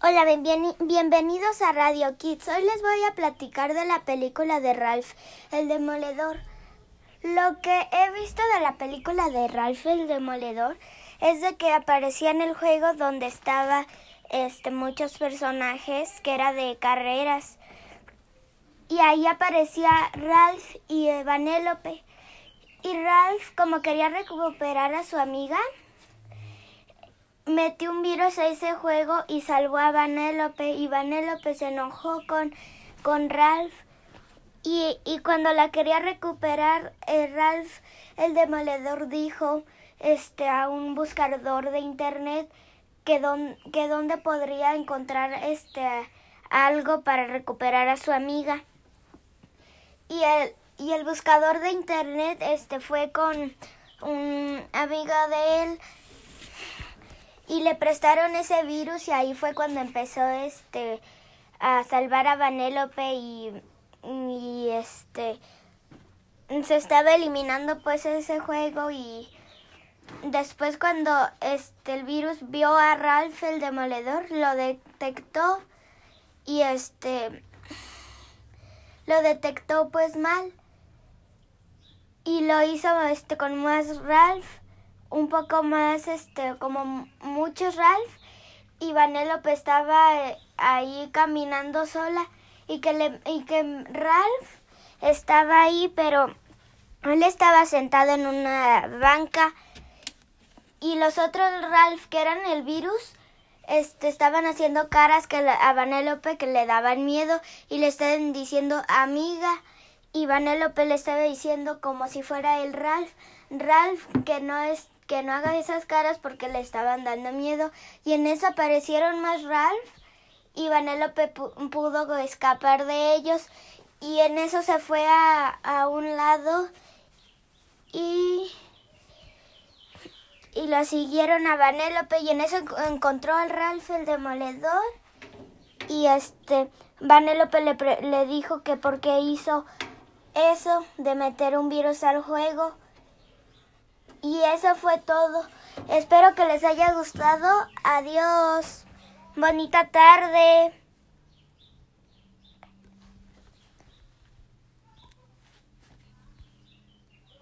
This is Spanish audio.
Hola, bienvenidos a Radio Kids. Hoy les voy a platicar de la película de Ralph, el Demoledor. Lo que he visto de la película de Ralph, el Demoledor, es de que aparecía en el juego donde estaba este, muchos personajes que era de carreras. Y ahí aparecía Ralph y Vanélope. Y Ralph, como quería recuperar a su amiga, metió un virus a ese juego y salvó a Vanélope y Vanélope se enojó con, con Ralph y, y cuando la quería recuperar eh, Ralph el demoledor dijo este a un buscador de internet que, don, que donde podría encontrar este algo para recuperar a su amiga. Y el y el buscador de internet este fue con un amiga de él y le prestaron ese virus y ahí fue cuando empezó este a salvar a Vanélope y, y este se estaba eliminando pues ese juego y después cuando este el virus vio a Ralph el demoledor lo detectó y este lo detectó pues mal y lo hizo este con más Ralph un poco más, este, como muchos Ralph y Vanellope estaba eh, ahí caminando sola y que, le, y que Ralph estaba ahí, pero él estaba sentado en una banca y los otros Ralph que eran el virus este, estaban haciendo caras que a Vanellope que le daban miedo y le estaban diciendo amiga y Vanellope le estaba diciendo como si fuera el Ralph Ralph que no es que no haga esas caras porque le estaban dando miedo. Y en eso aparecieron más Ralph y Vanellope pudo escapar de ellos. Y en eso se fue a, a un lado y, y lo siguieron a Vanellope y en eso encontró al Ralph el demoledor y este Vanellope le, le dijo que porque hizo eso de meter un virus al juego y eso fue todo. Espero que les haya gustado. Adiós. Bonita tarde.